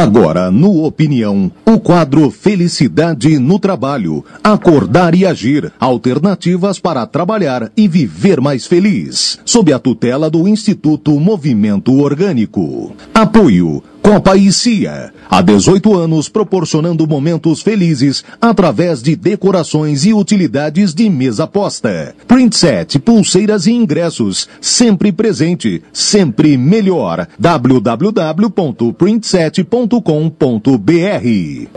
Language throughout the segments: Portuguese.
Agora, no Opinião, o quadro Felicidade no Trabalho. Acordar e agir. Alternativas para trabalhar e viver mais feliz. Sob a tutela do Instituto Movimento Orgânico. Apoio. Copa e Cia. Há 18 anos proporcionando momentos felizes através de decorações e utilidades de mesa posta. Printset, pulseiras e ingressos. Sempre presente, sempre melhor. www.printset.com.br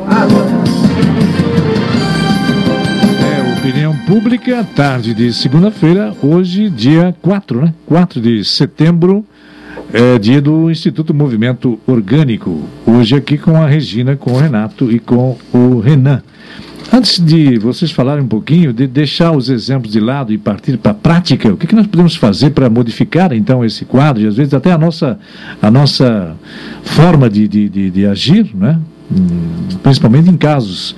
É, opinião pública, tarde de segunda-feira, hoje, dia 4, né? 4 de setembro é dia do Instituto Movimento Orgânico. Hoje aqui com a Regina, com o Renato e com o Renan. Antes de vocês falarem um pouquinho, de deixar os exemplos de lado e partir para a prática, o que, que nós podemos fazer para modificar então esse quadro e às vezes até a nossa, a nossa forma de, de, de, de agir, né? Principalmente em casos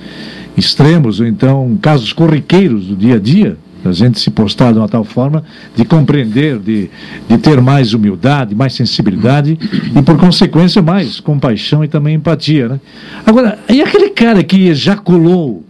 extremos ou então casos corriqueiros do dia a dia, a gente se postar de uma tal forma de compreender, de, de ter mais humildade, mais sensibilidade e, por consequência, mais compaixão e também empatia. Né? Agora, e aquele cara que ejaculou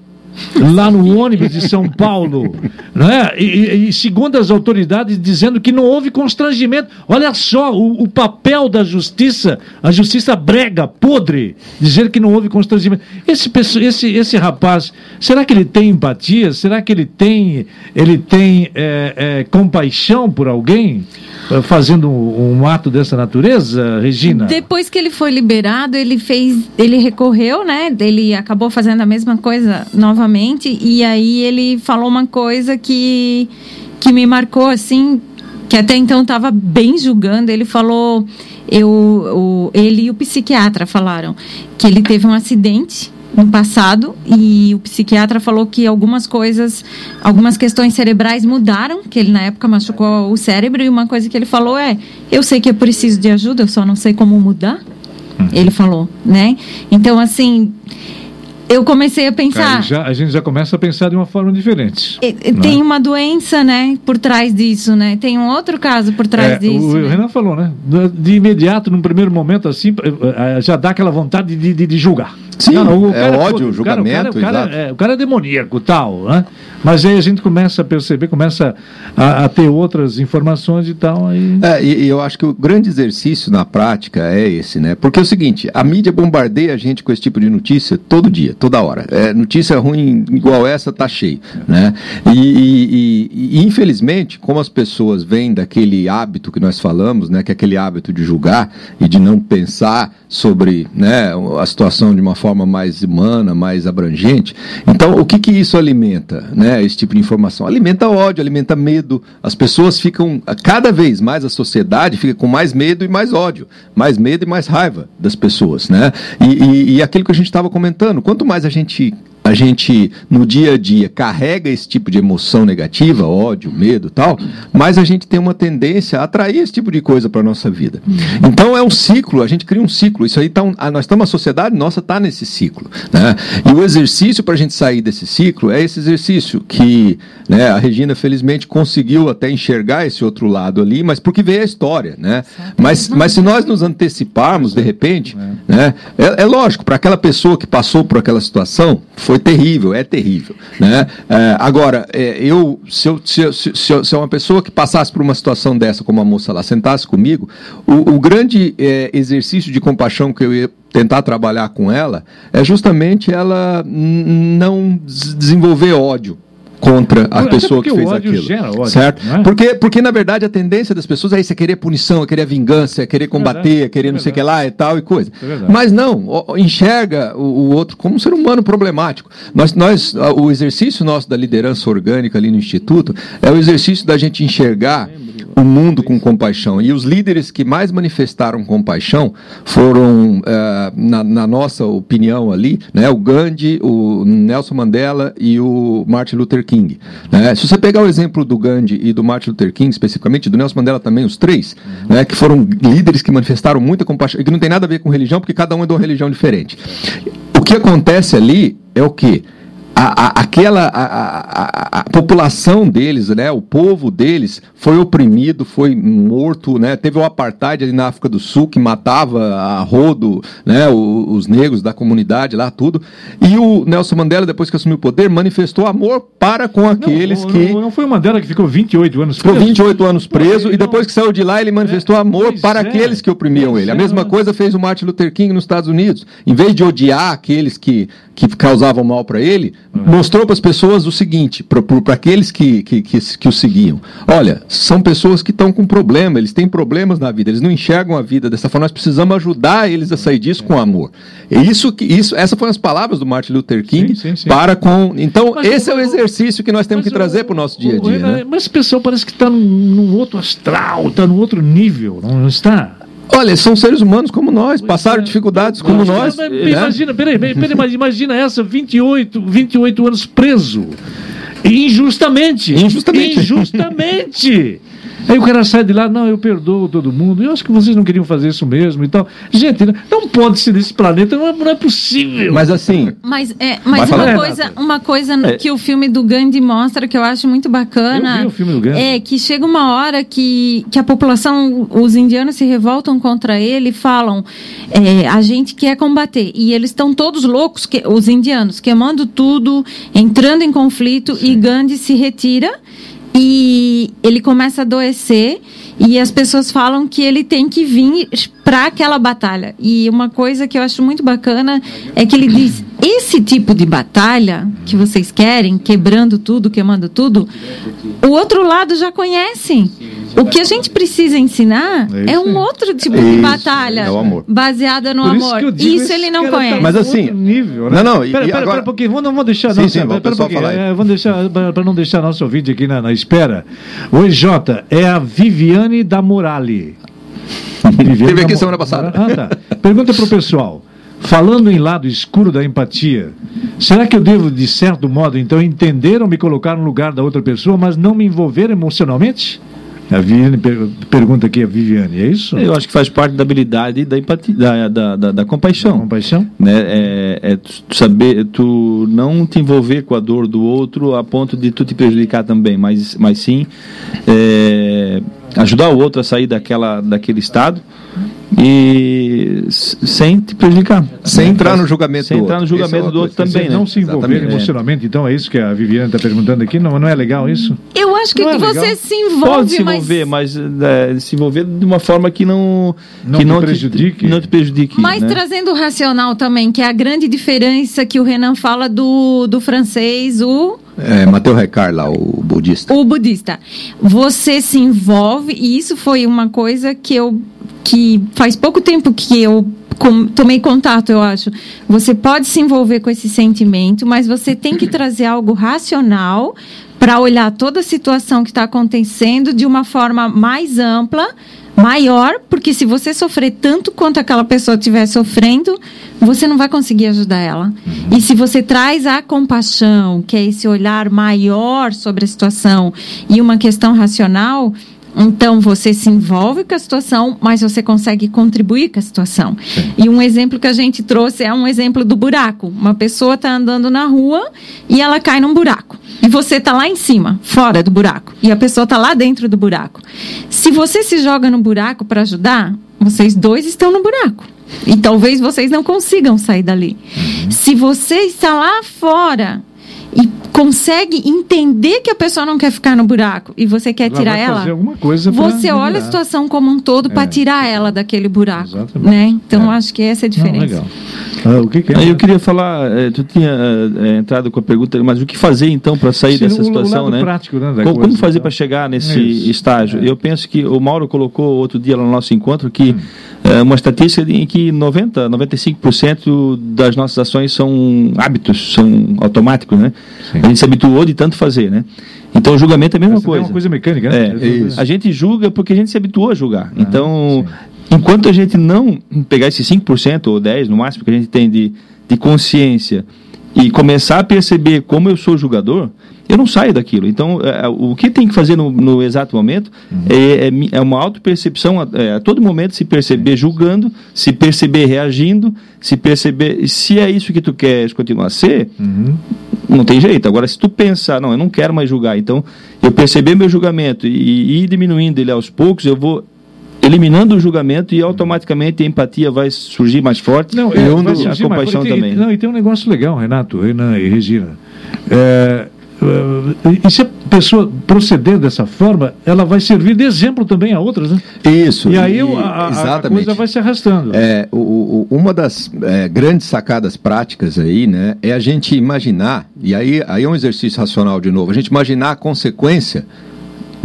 lá no ônibus de São Paulo, não é? E, e, segundo as autoridades dizendo que não houve constrangimento. Olha só o, o, papel da justiça, a justiça brega, podre, dizer que não houve constrangimento. Esse, esse, esse rapaz, será que ele tem empatia? Será que ele tem, ele tem é, é, compaixão por alguém? Eh, fazendo um, um, ato dessa natureza, Regina? Depois que ele foi liberado, ele fez, ele recorreu, né? Ele acabou fazendo a mesma coisa novamente e aí ele falou uma coisa que que me marcou assim, que até então estava bem julgando. Ele falou, eu, o, ele e o psiquiatra falaram que ele teve um acidente no passado e o psiquiatra falou que algumas coisas, algumas questões cerebrais mudaram, que ele na época machucou o cérebro e uma coisa que ele falou é: eu sei que eu preciso de ajuda, eu só não sei como mudar. Uhum. Ele falou, né? Então assim, eu comecei a pensar. Já, a gente já começa a pensar de uma forma diferente. E, tem é? uma doença, né, por trás disso, né? Tem um outro caso por trás é, disso. O, né? Renan falou, né? De imediato, num primeiro momento assim, eh, eh, já dá aquela vontade de, de, de julgar. Sim, não, o é ódio, o julgamento. O cara, o cara, o cara, é, o cara é demoníaco tal, né? Mas aí a gente começa a perceber, começa a, a ter outras informações e tal. Aí... É, e, e, eu acho que o grande exercício na prática é esse, né? Porque é o seguinte, a mídia bombardeia a gente com esse tipo de notícia todo dia, toda hora. É, notícia ruim igual essa tá cheio, né? E, e, e, infelizmente, como as pessoas vêm daquele hábito que nós falamos, né? Que é aquele hábito de julgar e de não pensar sobre né, a situação de uma forma mais humana, mais abrangente. Então, o que, que isso alimenta, né, esse tipo de informação? Alimenta ódio, alimenta medo. As pessoas ficam, cada vez mais a sociedade fica com mais medo e mais ódio, mais medo e mais raiva das pessoas, né? E, e, e aquilo que a gente estava comentando, quanto mais a gente a gente no dia a dia carrega esse tipo de emoção negativa, ódio, medo, tal, mas a gente tem uma tendência a atrair esse tipo de coisa para nossa vida. Então é um ciclo, a gente cria um ciclo. Isso aí tá um, nós estamos a sociedade nossa está nesse ciclo, né? E o exercício para a gente sair desse ciclo é esse exercício que, né, a Regina felizmente conseguiu até enxergar esse outro lado ali, mas porque veio a história, né? Mas, mas se nós nos anteciparmos de repente, né, é, é lógico para aquela pessoa que passou por aquela situação foi foi terrível, é terrível. Né? É, agora, é, eu se, eu, se, se, se, se uma pessoa que passasse por uma situação dessa, como a moça lá, sentasse comigo, o, o grande é, exercício de compaixão que eu ia tentar trabalhar com ela é justamente ela não desenvolver ódio contra a pessoa que fez aquilo. Ódio, certo? É? Porque, porque, na verdade, a tendência das pessoas é isso, é querer punição, é querer vingança, é querer combater, é querer não sei o que lá e tal e coisa. É Mas não, enxerga o, o, outro como um ser humano problemático. Nós, nós, o exercício nosso da liderança orgânica ali no Instituto é o exercício da gente enxergar o mundo com compaixão. E os líderes que mais manifestaram compaixão foram, uh, na, na, nossa opinião ali, né, o Gandhi, o Nelson Mandela e o Martin Luther King. Né? Se você pegar o exemplo do Gandhi e do Martin Luther King, especificamente, do Nelson Mandela também, os três, né, que foram líderes que manifestaram muita compaixão, e que não tem nada a ver com religião, porque cada um é de uma religião diferente. O que acontece ali é o que? A, a, aquela a, a, população deles, né, o povo deles foi oprimido, foi morto, né, teve o apartheid ali na África do Sul que matava a rodo, né, os, os negros da comunidade lá tudo. E o Nelson Mandela depois que assumiu o poder manifestou amor para com aqueles não, que não, não, foi o Mandela que ficou 28 anos preso. Ficou 28 anos preso e depois que saiu de lá ele manifestou é, amor para é, aqueles que oprimiam ele. A mesma coisa fez o Martin Luther King nos Estados Unidos. Em vez de odiar aqueles que que causavam mal para ele. Mostrou para as pessoas o seguinte, para aqueles que, que, que, que, o seguiam: olha, são pessoas que estão com problema, eles têm problemas na vida, eles não enxergam a vida dessa forma, nós precisamos ajudar eles a sair disso com amor. E isso, isso, essas foram as palavras do Martin Luther King sim, sim, sim. para com. Então, mas, esse é o exercício que nós temos que trazer para o nosso dia a dia. né? Mas esse pessoal parece que está num, num outro astral, está num outro nível, não está? Olha, são seres humanos como nós, passaram é. dificuldades como nós. Mas, né? Imagina, peraí, peraí, mas imagina essa, 28, 28 anos preso. Injustamente. Injustamente. Injustamente. Aí o cara sai de lá, não, eu perdoo todo mundo. Eu acho que vocês não queriam fazer isso mesmo e tal. Gente, não pode ser desse planeta, não é, não é possível. Mas assim. Mas, é, mas uma, coisa, uma coisa é. que o filme do Gandhi mostra que eu acho muito bacana. Eu vi o filme do Gandhi. É que chega uma hora que, que a população, os indianos se revoltam contra ele e falam: é, a gente quer combater. E eles estão todos loucos, que, os indianos, queimando tudo, entrando em conflito, Sim. e Gandhi se retira e ele começa a adoecer e as pessoas falam que ele tem que vir para aquela batalha. E uma coisa que eu acho muito bacana é que ele diz: esse tipo de batalha que vocês querem, quebrando tudo, queimando tudo, o outro lado já conhece. O que a gente precisa ensinar é, é um outro tipo de batalha é baseada no amor. Isso, isso ele não conhece. Tá Mas assim, nível, né? não, não. Pera, pera, agora... pera um pouquinho, vamos, vamos deixar, sim, não, sim, pera, pera um pouquinho. É, vamos deixar para não deixar nosso ouvinte aqui na, na espera. Oi, Jota, é a Viviane da Morale. Viviane Teve aqui semana passada. Ah, tá. Pergunta para o pessoal. Falando em lado escuro da empatia, será que eu devo, de certo modo, então, entender ou me colocar no lugar da outra pessoa, mas não me envolver emocionalmente? A Viviane pergunta aqui a Viviane, é isso? Eu acho que faz parte da habilidade da empatia, da, da, da, da compaixão. Da compaixão? Né? É, é tu saber, tu não te envolver com a dor do outro a ponto de tu te prejudicar também, mas, mas sim é, ajudar o outro a sair daquela, daquele estado e sem te prejudicar. Sem entrar no julgamento Sem entrar no julgamento é do outro também, né? Não se envolver Exatamente. emocionalmente, então é isso que a Viviane está perguntando aqui, não, não é legal isso? Eu acho que, é você legal. se envolve, Pode se envolver, mas, mas é, se envolver de uma forma que não, não que não prejudique. Te, não te prejudique. Mas né? trazendo o racional também, que é a grande diferença que o Renan fala do, do francês, o é, Mateus Ricard lá, o budista. O budista. Você se envolve, e isso foi uma coisa que eu que faz pouco tempo que eu com, tomei contato, eu acho. Você pode se envolver com esse sentimento, mas você tem que trazer algo racional para olhar toda a situação que está acontecendo de uma forma mais ampla, maior, porque se você sofrer tanto quanto aquela pessoa estiver sofrendo, você não vai conseguir ajudar ela. E se você traz a compaixão, que é esse olhar maior sobre a situação, e uma questão racional, então você se envolve com a situação, mas você consegue contribuir com a situação. Sim. E um exemplo que a gente trouxe é um exemplo do buraco. Uma pessoa está andando na rua e ela cai num buraco. E você está lá em cima, fora do buraco. E a pessoa está lá dentro do buraco. Se você se joga no buraco para ajudar, vocês dois estão no buraco. E talvez vocês não consigam sair dali. Uhum. Se você está lá fora e consegue entender que a pessoa não quer ficar no buraco e você quer ela tirar ela, você olha a situação como um todo para é. tirar ela daquele buraco, Exatamente. né? Então é. acho que essa é a diferença. Não, legal. Ah, o que, que é? Eu queria falar, é, tu tinha é, entrado com a pergunta, mas o que fazer então para sair Sim, dessa situação, né? Prático, né como, como, fazer para chegar nesse estágio? Eu penso que o Mauro colocou outro dia no nosso encontro que hum é uma estatística em que 90, 95% das nossas ações são hábitos, são automáticos, né? Sim. A gente se habituou de tanto fazer, né? Então o julgamento é a mesma Essa coisa. É uma coisa mecânica, né? É, a gente julga porque a gente se habituou a julgar. Ah, então, sim. enquanto a gente não pegar esses 5% ou 10% no máximo que a gente tem de, de consciência e começar a perceber como eu sou jogador, eu não saio daquilo. Então, é, o que tem que fazer no, no exato momento uhum. é, é, é, uma auto-percepção, é, a todo momento se perceber julgando, se perceber reagindo, se perceber. Se é isso que tu queres continuar a ser, uhum. não tem jeito. Agora, se tu pensar, não, eu não quero mais julgar, então eu perceber meu julgamento e, e ir diminuindo ele aos poucos, eu vou eliminando o julgamento e automaticamente a empatia vai surgir mais forte. Não, e a compaixão também. Não, e tem um negócio legal, Renato, Renan e Regina. É, e se a pessoa proceder dessa forma, ela vai servir de exemplo também a outras, né? Isso. E aí e, a, a, coisa vai se arrastando. É, o, o, uma das é, grandes sacadas práticas aí, né, é a gente imaginar, e aí, aí é um exercício racional de novo, a gente imaginar a consequência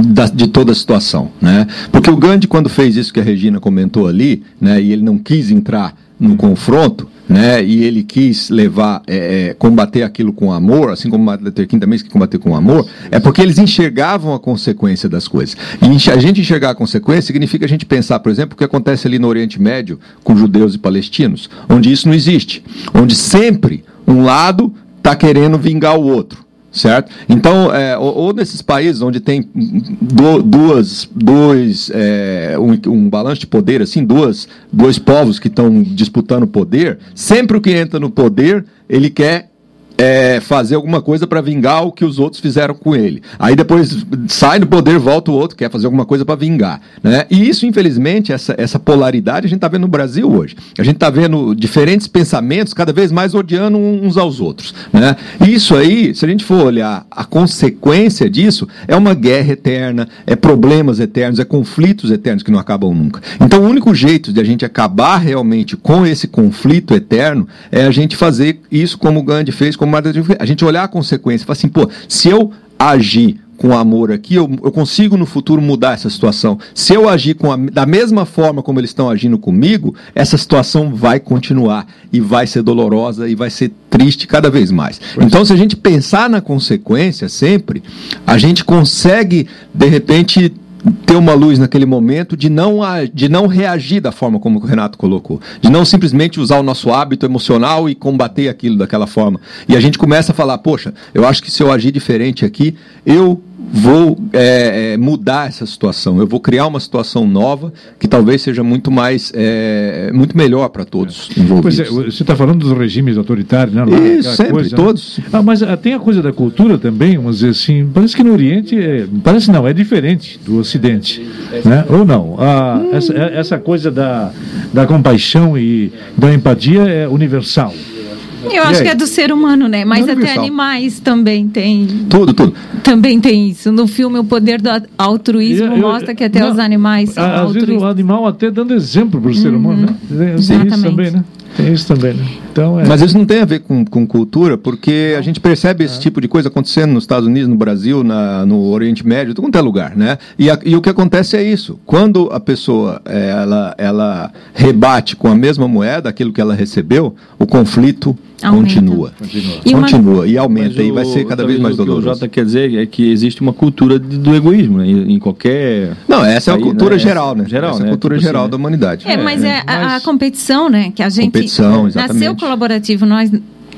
da, de toda a situação, né? Porque o Gandhi, quando fez isso que a Regina comentou ali, né, e ele não quis entrar no confronto, né? E ele quis levar, é, é, combater aquilo com amor, assim como Martin Luther King também quis combater com amor, é porque eles enxergavam a consequência das coisas. E a gente enxergar a consequência significa a gente pensar, por exemplo, o que acontece ali no Oriente Médio com judeus e palestinos, onde isso não existe, onde sempre um lado está querendo vingar o outro certo? Então, é, ou, ou, nesses países onde tem do, duas, dois, é, um, um balanço de poder, assim, duas, dois povos que estão disputando poder, sempre o que entra no poder, ele quer é, fazer alguma coisa para vingar o que os outros fizeram com ele. Aí depois sai do poder, volta o outro, quer fazer alguma coisa para vingar. Né? E isso, infelizmente, essa, essa polaridade a gente está vendo no Brasil hoje. A gente está vendo diferentes pensamentos cada vez mais odiando uns aos outros. Né? E isso aí, se a gente for olhar a consequência disso, é uma guerra eterna, é problemas eternos, é conflitos eternos que não acabam nunca. Então, o único jeito de a gente acabar realmente com esse conflito eterno é a gente fazer isso como o Gandhi fez, como a gente olhar a consequência, falar assim, pô, se eu agir com amor aqui, eu, eu, consigo no futuro mudar essa situação. Se eu agir a, da mesma forma como eles estão agindo comigo, essa situação vai continuar e vai ser dolorosa e vai ser triste cada vez mais. Pois então, é. se a gente pensar na consequência sempre, a gente consegue, de repente, ter uma luz naquele momento de não, de não reagir da forma como o Renato colocou, de não simplesmente usar o nosso hábito emocional e combater aquilo daquela forma. E a gente começa a falar, poxa, eu acho que se eu agir diferente aqui, eu vou é, é, mudar essa situação, eu vou criar uma situação nova que talvez seja muito mais, é, muito melhor para todos envolvidos. Pois é, você está falando dos regimes autoritários, né? Lá, Isso, sempre, coisa, né? todos. Né? Ah, mas ah, tem a coisa da cultura também, vamos dizer assim, parece que no Oriente, é, parece não, é diferente do Ocidente, né? ou não? Ah, hum. essa, essa coisa da, da compaixão e da empatia é universal. Eu acho que é do ser humano, né? Mas até animais também tem. Tudo, tudo. Também tem isso. No filme, o poder do altruísmo eu, eu, mostra que até não, os animais são Às vezes o animal até dando exemplo para o uhum. ser humano, né? Tem isso também, né? Tem isso também, né? Então, é... Mas isso não tem a ver com, com cultura, porque a gente percebe esse é. tipo de coisa acontecendo nos Estados Unidos, no Brasil, na, no Oriente Médio, tudo quanto é lugar, né? E, a, e o que acontece é isso. Quando a pessoa é, ela, ela rebate com a mesma moeda aquilo que ela recebeu, o conflito Aumenta. continua. Continua. E, continua, e aumenta, o, e vai ser cada vez mais doloroso. O que o Jota quer dizer é que existe uma cultura de, do egoísmo, né? em, qualquer... Não, essa é a cultura né? geral, né? Geral, essa né? é a cultura tipo geral assim, da humanidade. É, mas é, a, a, competição, né? Que a gente... Competição, exatamente. Nasceu colaborativo, nós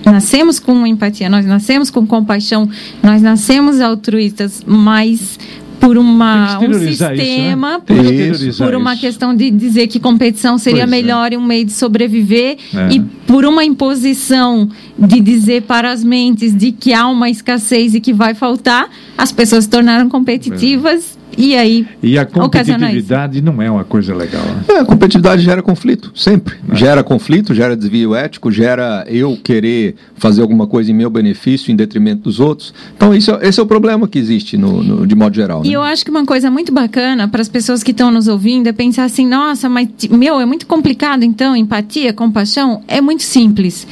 nascemos com empatia, nós nascemos com compaixão, nós nascemos altruístas, mas por uma, um sistema, isso, né? por, por uma questão de dizer que competição seria pois é. melhor é. e um meio de sobreviver, é. e por uma imposição de dizer para as mentes de que há uma escassez e que vai faltar, as pessoas se tornaram competitivas. É e aí. E a competitividade não é uma coisa legal. Né? É, a competitividade gera conflito, sempre. É. Gera conflito, gera desvio ético, gera eu querer fazer alguma coisa em meu benefício em detrimento dos outros. Então, isso, esse é o problema que existe no, no de modo geral. Né? E eu acho que uma coisa muito bacana para as pessoas que estão nos ouvindo é pensar assim: nossa, mas meu, é muito complicado então, empatia, compaixão. É muito simples.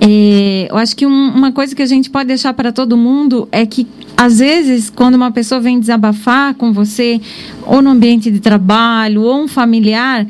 É, eu acho que um, uma coisa que a gente pode deixar para todo mundo é que, às vezes, quando uma pessoa vem desabafar com você, ou no ambiente de trabalho, ou um familiar,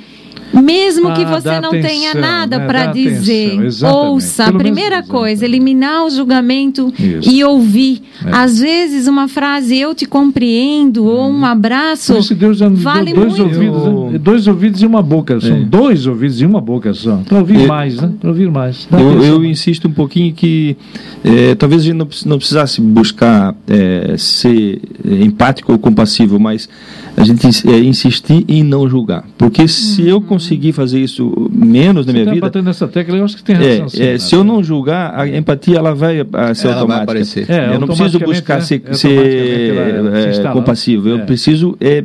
Mesmo que ah, você não atenção, tenha nada né? para dizer, ouça. Pelo a primeira menos, coisa, eliminar o julgamento Isso. e ouvir. É. Às vezes, uma frase, eu te compreendo, hum. ou um abraço. Por isso Deus já vale dois muito. ouvidos, né? dois ouvidos e uma boca. São é. dois ouvidos e uma boca só. Para ouvir é. mais, né? Para ouvir mais. Eu, eu, insisto um pouquinho que é, talvez a gente não, não precisasse buscar é, ser empático ou compassivo, mas a gente é, insistir em não julgar. Porque se uhum. eu conseguir fazer isso menos Você na minha tá vida. nessa tecla, eu acho que tem é, razão. É, se eu não julgar, a empatia ela vai a, ser ela automática. Vai aparecer. É, eu não preciso buscar né? ser, ser é, compassivo. Eu preciso é,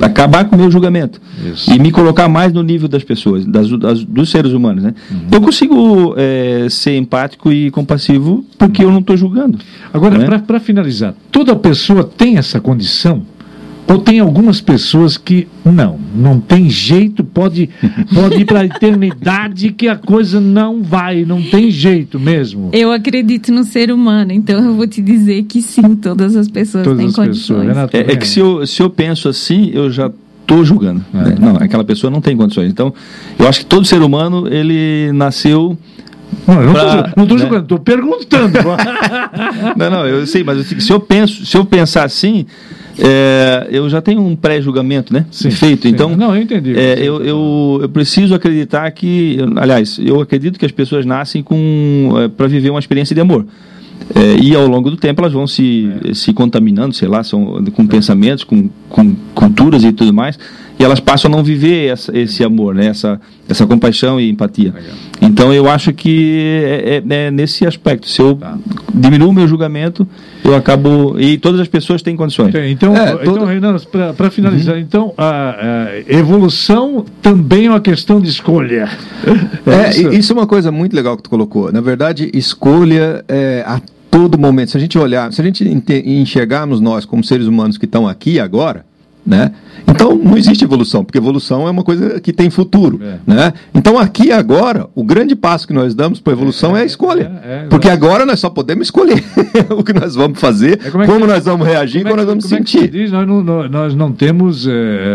acabar com o meu julgamento Isso. e me colocar mais no nível das pessoas, das, das dos seres humanos. Né? Uhum. Eu consigo é, ser empático e compassivo porque eu não estou julgando. Agora, né? para finalizar, toda pessoa tem essa condição ou tem algumas pessoas que não, não tem jeito, pode, pode ir para a eternidade que a coisa não vai, não tem jeito mesmo. Eu acredito no ser humano, então eu vou te dizer que sim, todas as pessoas todas têm as condições. Pessoas. Renato, é, é, que se eu, se eu penso assim, eu já estou julgando. É. Né? Não, aquela pessoa não tem condições. Então, eu acho que todo ser humano, ele nasceu não, eu não estou né? julgando, estou perguntando. não, não, eu sei, mas se eu penso, se eu pensar assim, é, eu já tenho um pré-julgamento, né? Sim, feito. Sim. Então, não, eu entendi. É, eu, eu, eu, preciso acreditar que, aliás, eu acredito que as pessoas nascem com é, para viver uma experiência de amor. É, e ao longo do tempo elas vão se, é. se contaminando, sei lá, são, com pensamentos, com, com culturas e tudo mais e elas passam a não viver essa, esse amor, né? essa, essa compaixão e empatia. Legal. Então eu acho que é, é, é, nesse aspecto. Se eu tá. diminuo o meu julgamento, eu acabo. E todas as pessoas têm condições. Então, é, então Renan, para finalizar, uhum. então a, a, evolução também é uma questão de escolha. É, isso. isso é uma coisa muito legal que tu colocou. Na verdade, escolha é, a todo momento. Se a gente olhar, se a gente enxergarmos nós como seres humanos que estão aqui agora, né? Então não existe evolução, porque evolução é uma coisa que tem futuro. É. Né? Então aqui agora, o grande passo que nós damos para a evolução é, é, a escolha. É, é porque agora nós só podemos escolher o que nós vamos fazer, é como, como nós vamos reagir, como, como nós vamos sentir. Diz, nós, não, nós não temos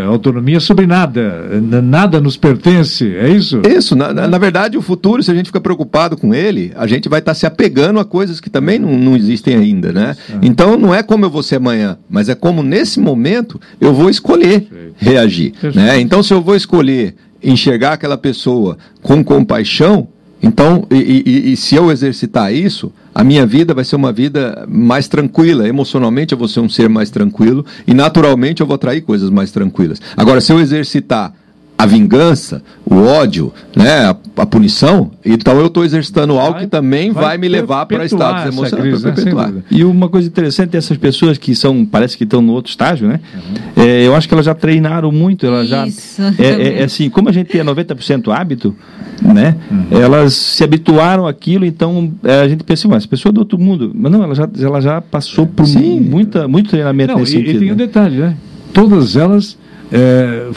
autonomia sobre nada, nada nos pertence, é isso? Isso, na, na, verdade o futuro, se a gente fica preocupado com ele, a gente vai estar tá se apegando a coisas que também não, não existem ainda. Né? Então não é como eu vou ser amanhã, mas é como nesse momento eu vou escolher Reagir. Né? Então, se eu vou escolher enxergar aquela pessoa com compaixão, então, e, e, e, se eu exercitar isso, a minha vida vai ser uma vida mais tranquila. Emocionalmente eu vou ser um ser mais tranquilo e naturalmente eu vou atrair coisas mais tranquilas. Agora, se eu exercitar a vingança, o ódio, né, a, a punição, então eu estou exercitando algo que também vai, vai me levar para estados emocionais né? E uma coisa interessante essas pessoas que são, parece que estão no outro estágio, né? Uhum. É, eu acho que elas já treinaram muito, elas já é, é, é, assim, como a gente tem 90% hábito, né? Uhum. Elas se habituaram àquilo, então é, a gente pensa, mas a pessoa é do outro mundo, mas não, ela já, ela já passou por Sim. muita muito treinamento não, nesse e, sentido. E tem um né? detalhe, né? Todas elas é,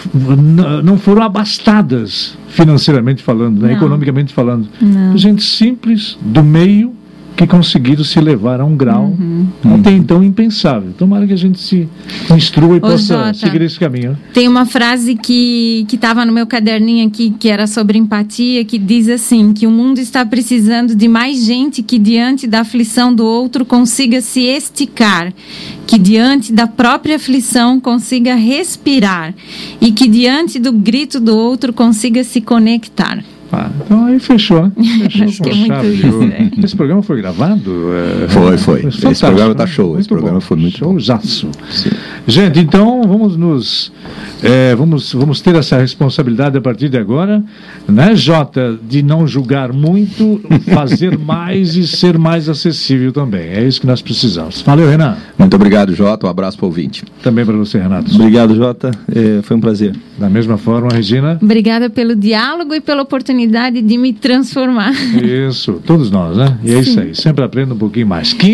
não foram abastadas financeiramente falando, né, economicamente falando. Não. Gente simples, do meio, que conseguiram se levar a um grau uhum. até então impensável. Tomara que a gente se instrua e Ô, possa Jota, seguir esse caminho. Tem uma frase que estava no meu caderninho aqui, que era sobre empatia, que diz assim, que o mundo está precisando de mais gente que diante da aflição do outro consiga se esticar, que diante da própria aflição consiga respirar e que diante do grito do outro consiga se conectar. Ah, então aí fechou, né? Fechou Acho que é muito isso, né? Esse programa foi gravado? É... Foi, foi. Esse programa está show. Esse programa bom. foi muito Showzaço. Gente, então vamos nos é, vamos, vamos ter essa responsabilidade a partir de agora, né, Jota, de não julgar muito, fazer mais e ser mais acessível também. É isso que nós precisamos. Valeu, Renan. Muito obrigado, Jota. Um abraço para o ouvinte. Também para você, Renato. Obrigado, Jota. É, foi um prazer. Da mesma forma, Regina. Obrigada pelo diálogo e pela oportunidade de me transformar. Isso, todos nós, né? E é Sim. isso aí. Sempre aprendo um pouquinho mais. 15